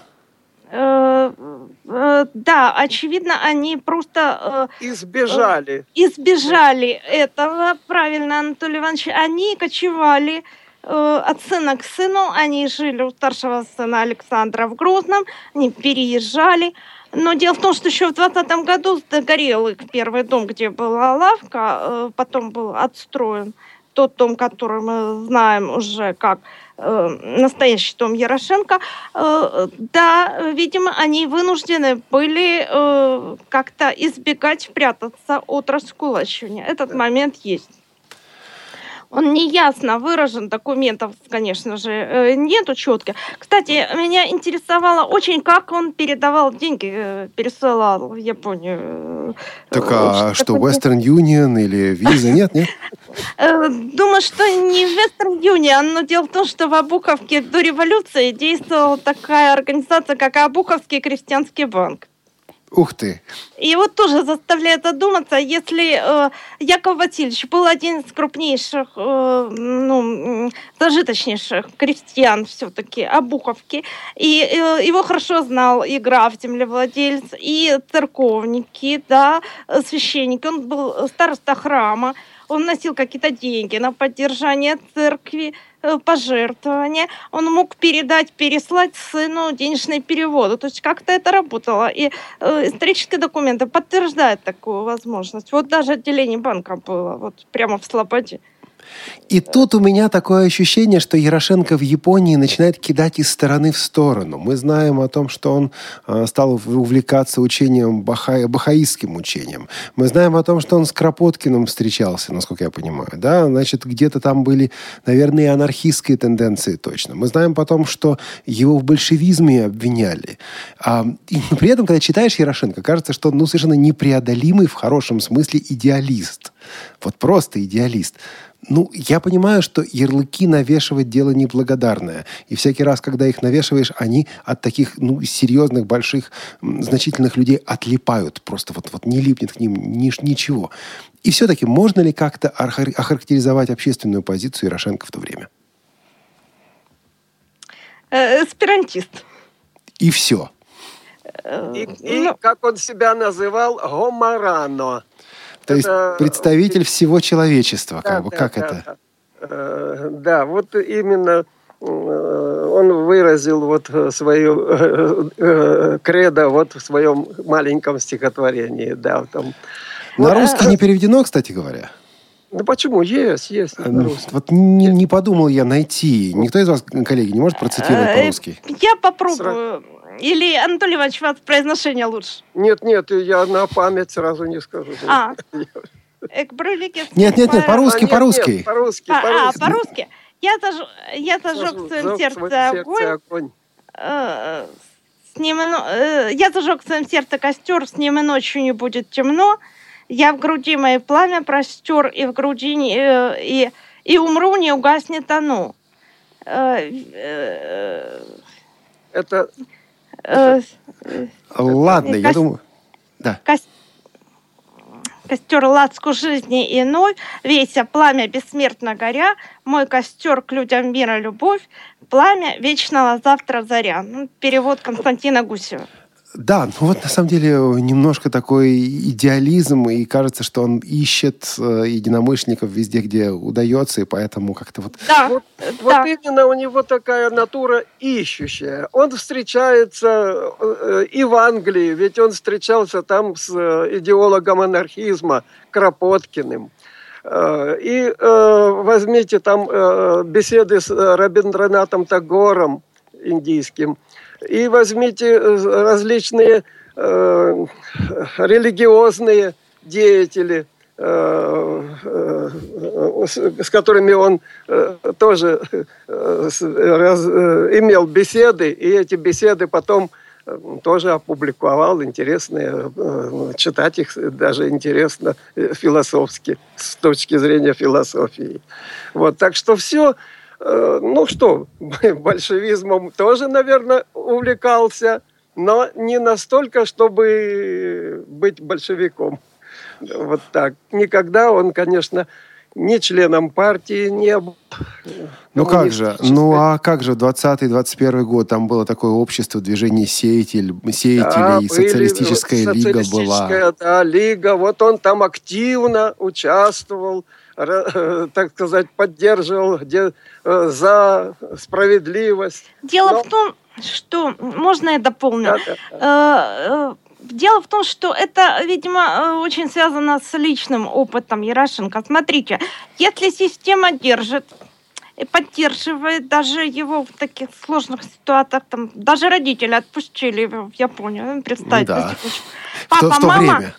Э, Э, да, очевидно, они просто... Э, избежали. Э, избежали этого, правильно, Анатолий Иванович. Они кочевали от сына к сыну, они жили у старшего сына Александра в Грозном, они переезжали. Но дело в том, что еще в 20 году сгорел их первый дом, где была лавка, потом был отстроен тот дом, который мы знаем уже как э, настоящий дом Ярошенко, э, да, видимо, они вынуждены были э, как-то избегать прятаться от раскулачивания. Этот момент есть. Он неясно выражен, документов, конечно же, э, нету четко. Кстати, меня интересовало очень, как он передавал деньги, э, пересылал в Японию. Э, так а что, Western Union или Visa, нет, нет? Думаю, что не Western Union, но дело в том, что в Обуховке до революции действовала такая организация, как Обуховский крестьянский банк. Ух ты! И вот тоже заставляет задуматься, если э, Яков Васильевич был один из крупнейших, э, ну, зажиточнейших крестьян все-таки, Обуховки, и э, его хорошо знал и граф землевладелец, и церковники, да, священники, он был староста храма, он носил какие-то деньги на поддержание церкви, Э, пожертвования, он мог передать, переслать сыну денежные переводы. То есть как-то это работало. И э, исторические документы подтверждают такую возможность. Вот даже отделение банка было вот прямо в Слободе. И тут у меня такое ощущение, что Ярошенко в Японии начинает кидать из стороны в сторону. Мы знаем о том, что он э, стал увлекаться учением баха... бахаистским учением. Мы знаем о том, что он с Кропоткиным встречался, насколько я понимаю. Да? Значит, где-то там были, наверное, и анархистские тенденции точно. Мы знаем потом, что его в большевизме обвиняли. А, и при этом, когда читаешь Ярошенко, кажется, что он ну, совершенно непреодолимый в хорошем смысле идеалист. Вот просто идеалист. Ну, я понимаю, что ярлыки навешивать дело неблагодарное. И всякий раз, когда их навешиваешь, они от таких, ну, серьезных, больших, значительных людей отлипают. Просто вот, вот не липнет к ним ни, ничего. И все-таки можно ли как-то охарактеризовать общественную позицию Ярошенко в то время? Э, эсперантист. И все. Э, и, и ну, как он себя называл, гоморано. То есть представитель всего человечества, как да, бы, да, как да, это? Да. Э, да, вот именно э, он выразил вот свою э, кредо вот в своем маленьком стихотворении, да, там. На русский не переведено, кстати говоря. Ну почему? Есть, есть. Ну, вот не, не подумал я найти. Никто из вас, коллеги, не может процитировать по-русски? Я попробую. Или, Анатолий Иванович, у вас произношение лучше? Нет, нет, я на память сразу не скажу. А, [laughs] нет, нет, нет, по-русски, по-русски. По-русски, А, по-русски. Я, заж... я зажег в своем сердце огонь. Э, с ним, э, я зажег в своем сердце костер, с ним и ночью не будет темно. Я в груди моей пламя простер, и в груди не, э, и, и умру, не угаснет оно. Это Э, Ладно, я думаю... Да. Костер лацку жизни иной, веся пламя бессмертно горя, мой костер к людям мира любовь, пламя вечного завтра заря. Ну, перевод Константина Гусева. Да, ну вот на самом деле немножко такой идеализм, и кажется, что он ищет э, единомышленников везде, где удается, и поэтому как-то вот... Да, вот, да. вот именно у него такая натура ищущая. Он встречается э, и в Англии, ведь он встречался там с э, идеологом анархизма Кропоткиным. Э, и э, возьмите там э, беседы с Рабиндранатом Тагором индийским – и возьмите э, различные э, религиозные деятели, э, э, с которыми он э, тоже э, раз, имел беседы, и эти беседы потом тоже опубликовал, интересные, читать их даже интересно философски, с точки зрения философии. Вот, так что все Э, ну что, [laughs] большевизмом тоже, наверное, увлекался, но не настолько, чтобы быть большевиком. Вот так. Никогда он, конечно, не членом партии не был. Ну как же, ну а как же 20-21 год, там было такое общество, движение сеятель, сеятелей, да, социалистическая, социалистическая лига была. Да, лига, вот он там активно участвовал, так сказать, поддерживал э, за справедливость. Дело Но... в том, что можно я дополню? Да, да, да. Э, э, дело в том, что это, видимо, очень связано с личным опытом Ярошенко. Смотрите, если система держит и поддерживает даже его в таких сложных ситуациях, там, даже родители отпустили его в Японию, представьте. Да. Папа, в то, в то мама, время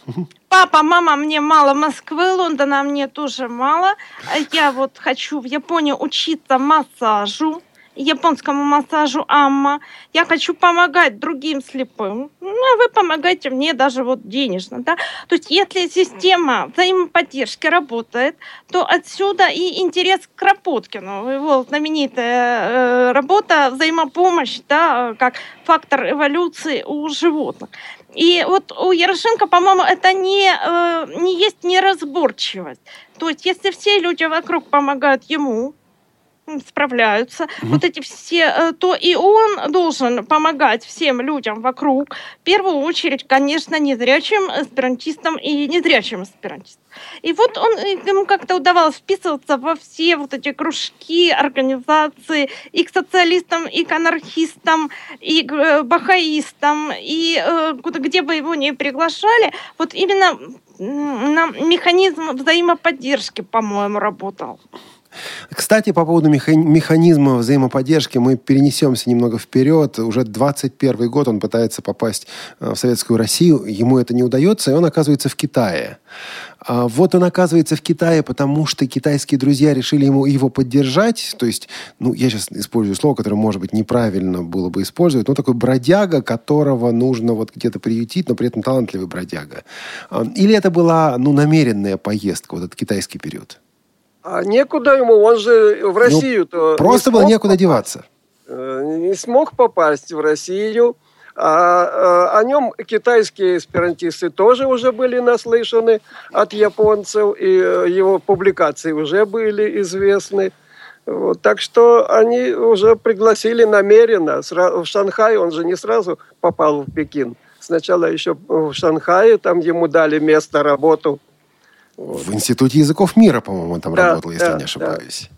папа, мама, мне мало Москвы, Лондона мне тоже мало. Я вот хочу в Японию учиться массажу. Японскому массажу Амма. Я хочу помогать другим слепым. Ну, а вы помогаете мне даже вот денежно, да. То есть если система взаимоподдержки работает, то отсюда и интерес к Кропоткину. Его знаменитая э, работа «Взаимопомощь», да, как фактор эволюции у животных. И вот у Ярошенко, по-моему, это не, э, не есть неразборчивость. То есть, если все люди вокруг помогают ему, справляются, mm-hmm. вот эти все, э, то и он должен помогать всем людям вокруг. В первую очередь, конечно, незрячим аспирантистам и незрячим аспирантистам. И вот он, ему как-то удавалось вписываться во все вот эти кружки, организации, и к социалистам, и к анархистам, и к э, бахаистам, и э, где бы его ни приглашали, вот именно на механизм взаимоподдержки, по-моему, работал. Кстати, по поводу механизма взаимоподдержки мы перенесемся немного вперед. Уже 21 год он пытается попасть э, в Советскую Россию. Ему это не удается, и он оказывается в Китае. А вот он оказывается в Китае, потому что китайские друзья решили ему его поддержать. То есть, ну, я сейчас использую слово, которое, может быть, неправильно было бы использовать, но такой бродяга, которого нужно вот где-то приютить, но при этом талантливый бродяга. А, или это была, ну, намеренная поездка, вот этот китайский период? А некуда ему, он же в ну, Россию-то... Ну, просто было некуда попасть. деваться. Э, не смог попасть в Россию. А, а о нем китайские эсперантисты тоже уже были наслышаны от японцев, и э, его публикации уже были известны. Вот, так что они уже пригласили намеренно. В Шанхай он же не сразу попал в Пекин. Сначала еще в Шанхае, там ему дали место, работу – в Институте языков мира, по-моему, он там да, работал, если да, не ошибаюсь. Да.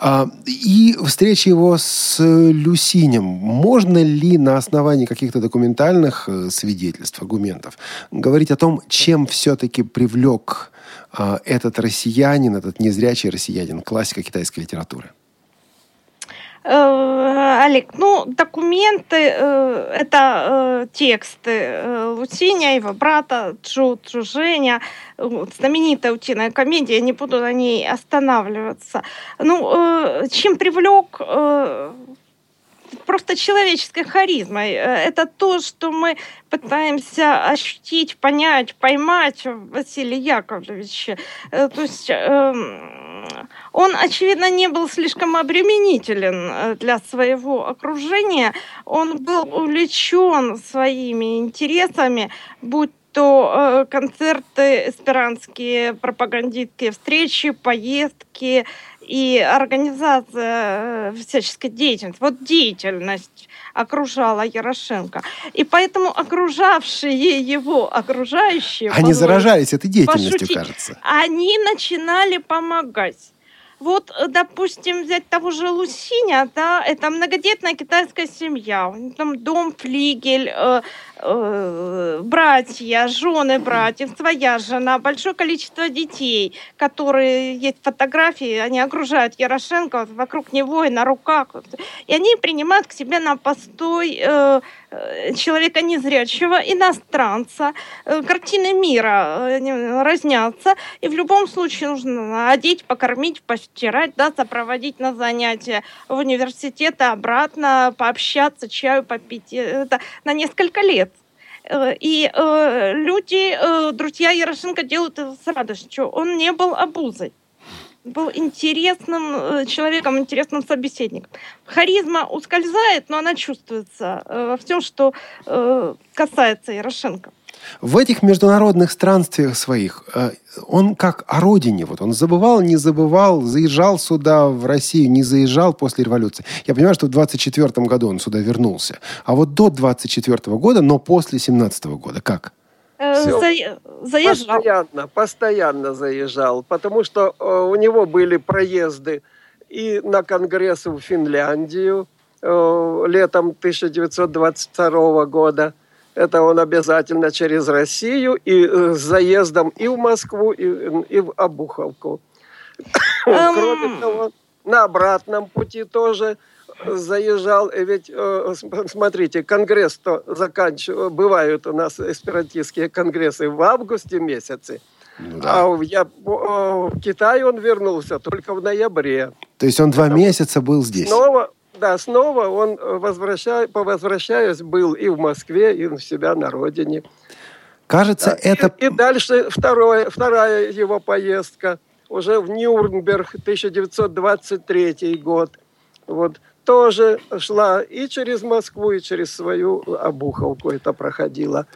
А, и встреча его с Люсинем. Можно ли на основании каких-то документальных э, свидетельств, аргументов говорить о том, чем все-таки привлек а, этот россиянин, этот незрячий россиянин, классика китайской литературы? Э, Олег, ну, документы, э, это э, тексты Лусиня, его брата Джу Джуженя, знаменитая утиная комедия, не буду на ней останавливаться. Ну, чем привлек просто человеческой харизмой. Это то, что мы пытаемся ощутить, понять, поймать в Василии Яковлевиче. То есть эм, он, очевидно, не был слишком обременителен э, для своего окружения. Он был увлечен своими интересами, будь то э, концерты эсперанские, пропагандистские встречи, поездки и организация э, всяческой деятельности. Вот деятельность окружала Ярошенко. И поэтому окружавшие его, окружающие... Они заражались этой деятельностью, пошутить, кажется. Они начинали помогать. Вот, э, допустим, взять того же Лусиня, да, это многодетная китайская семья, там дом, флигель, э, э, братья, жены братьев, своя жена, большое количество детей, которые есть фотографии, они окружают Ярошенко вокруг него и на руках, и они принимают к себе на постой э, э человека незрячего, иностранца, э, картины мира э, разнятся, и в любом случае нужно одеть, покормить, постирать, да, сопроводить на занятия в университет, обратно, пообщаться, чаю попить, это на несколько лет. Э, и э, люди, э, друзья Ярошенко делают это с радостью. Он не был обузой был интересным человеком, интересным собеседником. Харизма ускользает, но она чувствуется во всем, что касается Ярошенко. В этих международных странствиях своих э, он как о родине, вот он забывал, не забывал, заезжал сюда, в Россию, не заезжал после революции. Я понимаю, что в 24 году он сюда вернулся. А вот до 24 года, но после 17 года, как? Э, за... Заезжал. Постоянно, постоянно заезжал, потому что э, у него были проезды и на конгрессы в Финляндию летом 1922 года – это он обязательно через Россию и э, с заездом и в Москву, и, и в Обуховку. [coughs] Кроме того, на обратном пути тоже заезжал, и ведь, э, смотрите, конгресс-то заканчивают, бывают у нас эсперантистские конгрессы в августе месяце, да. А я, в Китай он вернулся только в ноябре. То есть он два месяца был здесь? Снова да, снова он, возвращая, по возвращаясь, был и в Москве, и у себя на родине. Кажется, да, это... И, и дальше второе, вторая его поездка уже в Нюрнберг, 1923 год. Вот тоже шла и через Москву, и через свою Обуховку это проходило.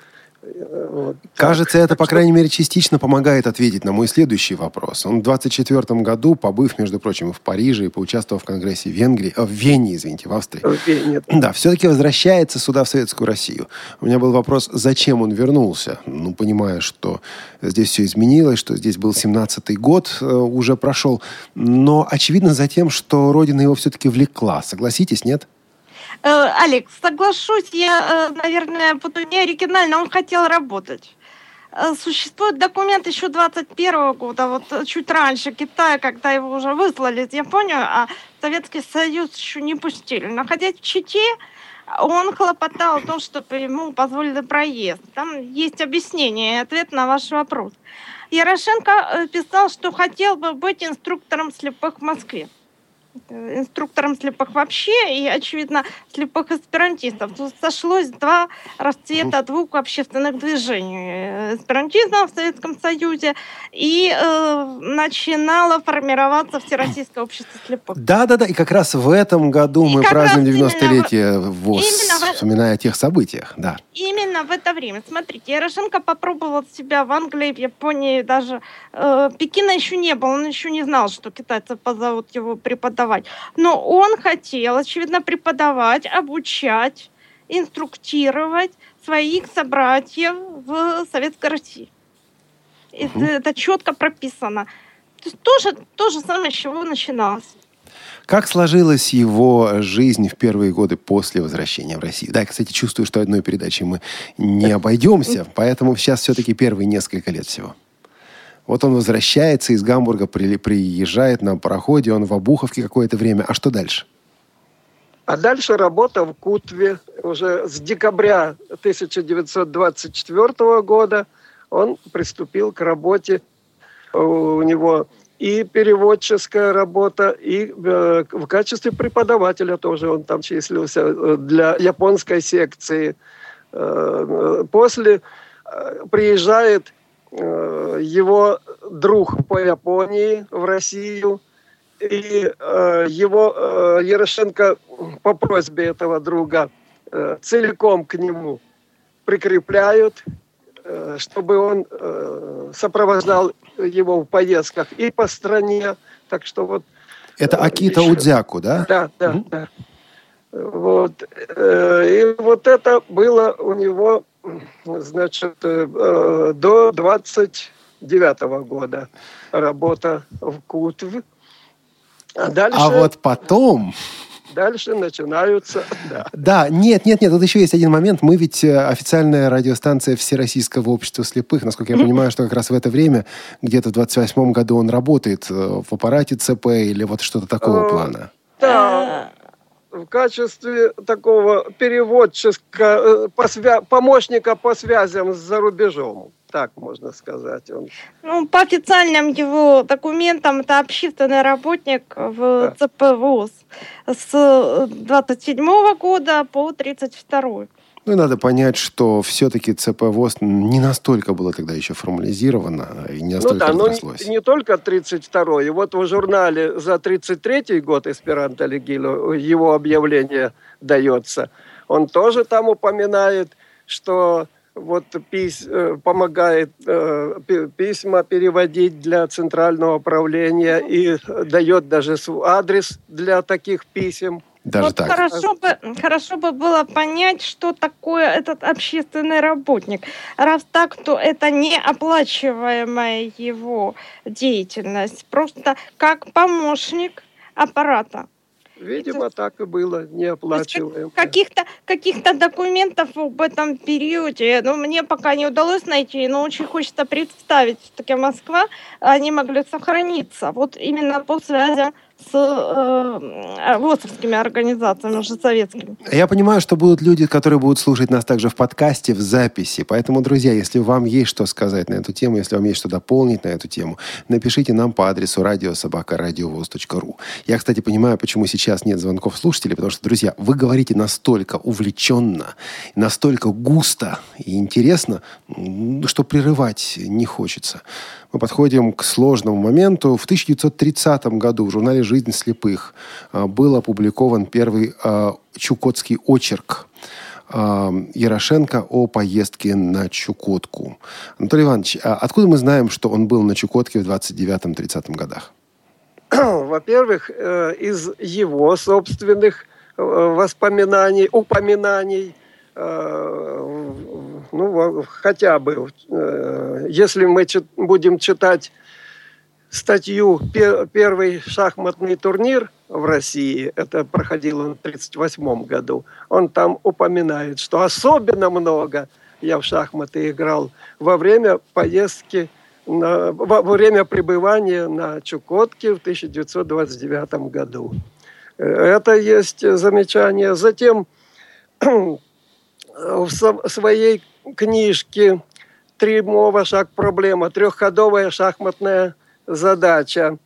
Вот. Кажется, это, по крайней мере, частично помогает ответить на мой следующий вопрос. Он в 24 году, побыв, между прочим, и в Париже, и поучаствовав в Конгрессе в Венгрии, э, в Вене, извините, в Австрии. В Вене. Да, все-таки возвращается сюда, в Советскую Россию. У меня был вопрос, зачем он вернулся? Ну, понимая, что здесь все изменилось, что здесь был 17-й год, э, уже прошел. Но, очевидно, за тем, что Родина его все-таки влекла. Согласитесь, нет? Э, Алекс, соглашусь, я, э, наверное, буду не оригинально, он хотел работать. Э, существует документ еще 21 года, вот чуть раньше Китая, когда его уже выслали из Японии, а Советский Союз еще не пустили. Находясь в Чите, он хлопотал о том, чтобы ему позволили проезд. Там есть объяснение и ответ на ваш вопрос. Ярошенко писал, что хотел бы быть инструктором слепых в Москве. Э, инструктором слепых вообще и, очевидно, слепых аспирантистов. Тут сошлось два расцвета двух общественных движений. Эсперантизма в Советском Союзе и э, начинало формироваться Всероссийское общество слепых. Да-да-да, и как раз в этом году и мы празднуем 90-летие ВОЗ, именно вспоминая о тех событиях. Да. Именно в это время. Смотрите, Ярошенко попробовал себя в Англии, в Японии, даже э, Пекина еще не было, он еще не знал, что китайцы позовут его преподавать преподавать. Но он хотел, очевидно, преподавать, обучать, инструктировать своих собратьев в Советской России. Это, угу. это четко прописано. То есть тоже то же самое, с чего начиналось. Как сложилась его жизнь в первые годы после возвращения в Россию? Да, я, кстати, чувствую, что одной передачей мы не [laughs] обойдемся, поэтому сейчас все-таки первые несколько лет всего. Вот он возвращается из Гамбурга, при, приезжает на пароходе, он в Обуховке какое-то время. А что дальше? А дальше работа в Кутве. Уже с декабря 1924 года он приступил к работе. У него и переводческая работа, и э, в качестве преподавателя тоже он там числился э, для японской секции. Э, после э, приезжает Э, его друг по Японии в Россию. И э, его э, Ярошенко по просьбе этого друга э, целиком к нему прикрепляют, э, чтобы он э, сопровождал его в поездках и по стране. Так что вот... Это э, Акита еще... Удзяку, да? Да, да, mm-hmm. да. Вот. Э, и вот это было у него значит, э, до 29 года работа в КУТВ. А, дальше... а вот потом... Дальше начинаются... Да. да, нет, нет, нет, тут еще есть один момент. Мы ведь э, официальная радиостанция Всероссийского общества слепых. Насколько я понимаю, что как раз в это время, где-то в 28 году он работает в аппарате ЦП или вот что-то такого плана. Да, в качестве такого переводчика, э, помощника по связям с рубежом. Так можно сказать. Он. Ну, по официальным его документам, это общественный работник в да. ЦП ВОЗ с 27 года по 32 ну и надо понять, что все-таки ЦП ВОЗ не настолько было тогда еще формализировано и не настолько ну да, разрослось. Ну не, не только 32-й. Вот в журнале за 33-й год Эсперанто Легило его объявление дается. Он тоже там упоминает, что вот пись, э, помогает э, письма переводить для центрального управления и дает даже адрес для таких писем. Даже вот так. Хорошо бы, хорошо бы было понять, что такое этот общественный работник. Раз так, то это не оплачиваемая его деятельность, просто как помощник аппарата. Видимо, это... так и было, неоплачиваемое. Каких-то каких документов об этом периоде, ну, мне пока не удалось найти, но очень хочется представить, все-таки Москва, они могли сохраниться. Вот именно по связям с э, ВОСовскими организациями, уже советскими. Я понимаю, что будут люди, которые будут слушать нас также в подкасте, в записи. Поэтому, друзья, если вам есть что сказать на эту тему, если вам есть что дополнить на эту тему, напишите нам по адресу радиособакарадиовоз.ру. Я, кстати, понимаю, почему сейчас нет звонков слушателей, потому что, друзья, вы говорите настолько увлеченно, настолько густо и интересно, что прерывать не хочется мы подходим к сложному моменту. В 1930 году в журнале «Жизнь слепых» а, был опубликован первый а, чукотский очерк а, Ярошенко о поездке на Чукотку. Анатолий Иванович, откуда мы знаем, что он был на Чукотке в 29-30 годах? [clears throat] Во-первых, э, из его собственных э, воспоминаний, упоминаний, э, ну, хотя бы, э, если мы будем читать статью «Первый шахматный турнир в России», это проходил он в 1938 году, он там упоминает, что особенно много я в шахматы играл во время поездки, на, во время пребывания на Чукотке в 1929 году. Э, это есть замечание. Затем [clears throat] в своей книжке «Три мова. Шаг проблема. Трехходовая шахматная задача».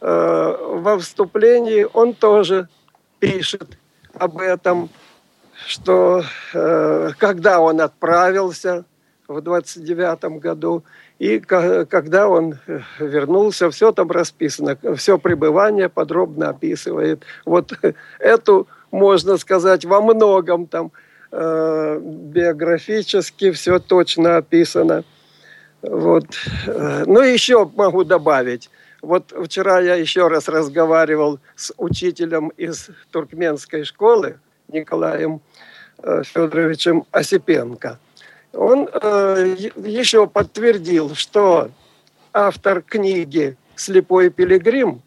Э, во вступлении он тоже пишет об этом, что э, когда он отправился в 29 году и когда он э, вернулся, все там расписано, все пребывание подробно описывает. Вот [laughs] эту, можно сказать, во многом там э, биографически все точно описано. Вот. Э, ну, еще могу добавить. Вот вчера я еще раз разговаривал с учителем из туркменской школы Николаем э, Федоровичем Осипенко. Он э, еще подтвердил, что автор книги «Слепой пилигрим»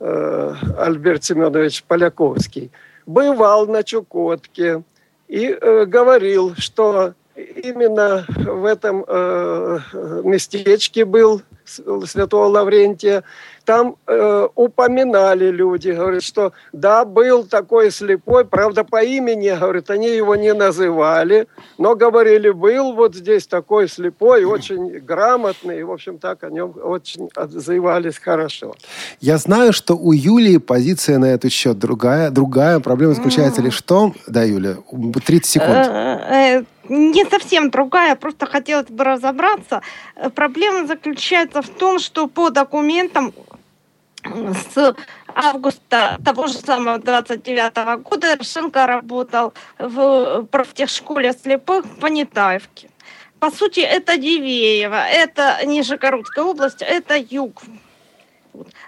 э, Альберт Семенович Поляковский бывал на Чукотке, и э, говорил, что именно в этом э, местечке был святого Лаврентия, там э, упоминали люди, говорят, что да, был такой слепой, правда, по имени, говорят, они его не называли, но говорили, был вот здесь такой слепой, [laughs] очень грамотный, и, в общем, так о нем очень отзывались хорошо. Я знаю, что у Юлии позиция на этот счет другая. Другая проблема заключается лишь в том... Да, Юля, 30 секунд. Э, э, не совсем другая, просто хотелось бы разобраться. Проблема заключается в том, что по документам с августа того же самого 29 -го года Ршенко работал в профтехшколе слепых Понятаевке. По сути, это Дивеево, это Нижегородская область, это юг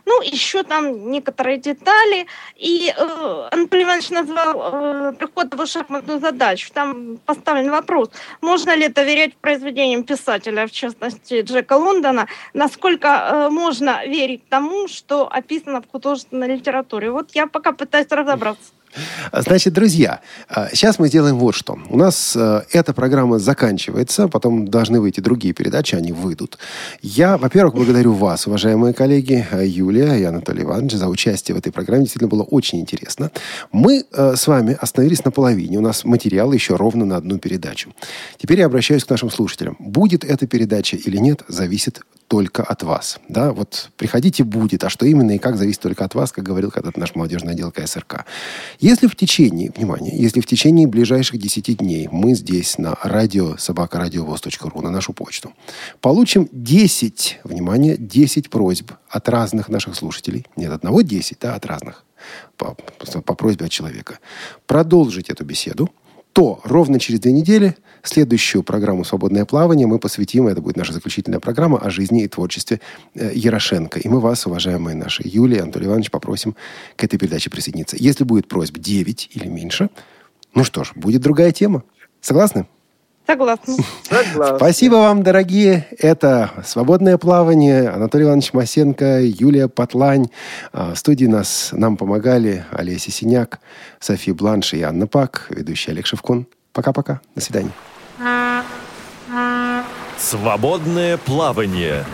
ну, еще там некоторые детали. И э, Анатолий Иванович назвал э, приходовую шахматную задачу. Там поставлен вопрос, можно ли доверять произведениям писателя, в частности Джека Лондона, насколько э, можно верить тому, что описано в художественной литературе. Вот я пока пытаюсь разобраться. Значит, друзья, сейчас мы сделаем вот что. У нас эта программа заканчивается, потом должны выйти другие передачи, они выйдут. Я, во-первых, благодарю вас, уважаемые коллеги, Юлия и Анатолий Иванович, за участие в этой программе. Действительно было очень интересно. Мы с вами остановились на половине. У нас материал еще ровно на одну передачу. Теперь я обращаюсь к нашим слушателям. Будет эта передача или нет, зависит только от вас. Да, вот приходите, будет. А что именно и как, зависит только от вас, как говорил когда-то наш молодежный отдел КСРК. Если в течение, внимание, если в течение ближайших 10 дней мы здесь на радио собакарадиовоз.ру, на нашу почту, получим 10, внимание, 10 просьб от разных наших слушателей, нет одного 10, да, от разных, по, по просьбе от человека, продолжить эту беседу, то ровно через две недели следующую программу «Свободное плавание» мы посвятим, это будет наша заключительная программа, о жизни и творчестве э, Ярошенко. И мы вас, уважаемые наши Юлия и Анатолий Иванович, попросим к этой передаче присоединиться. Если будет просьб 9 или меньше, ну что ж, будет другая тема. Согласны? Согласна. Согласна. Спасибо вам, дорогие. Это «Свободное плавание». Анатолий Иванович Масенко, Юлия Потлань. А, в студии нас, нам помогали Олеся Синяк, София Бланш и Анна Пак, ведущий Олег Шевкун. Пока-пока. До свидания. Свободное плавание.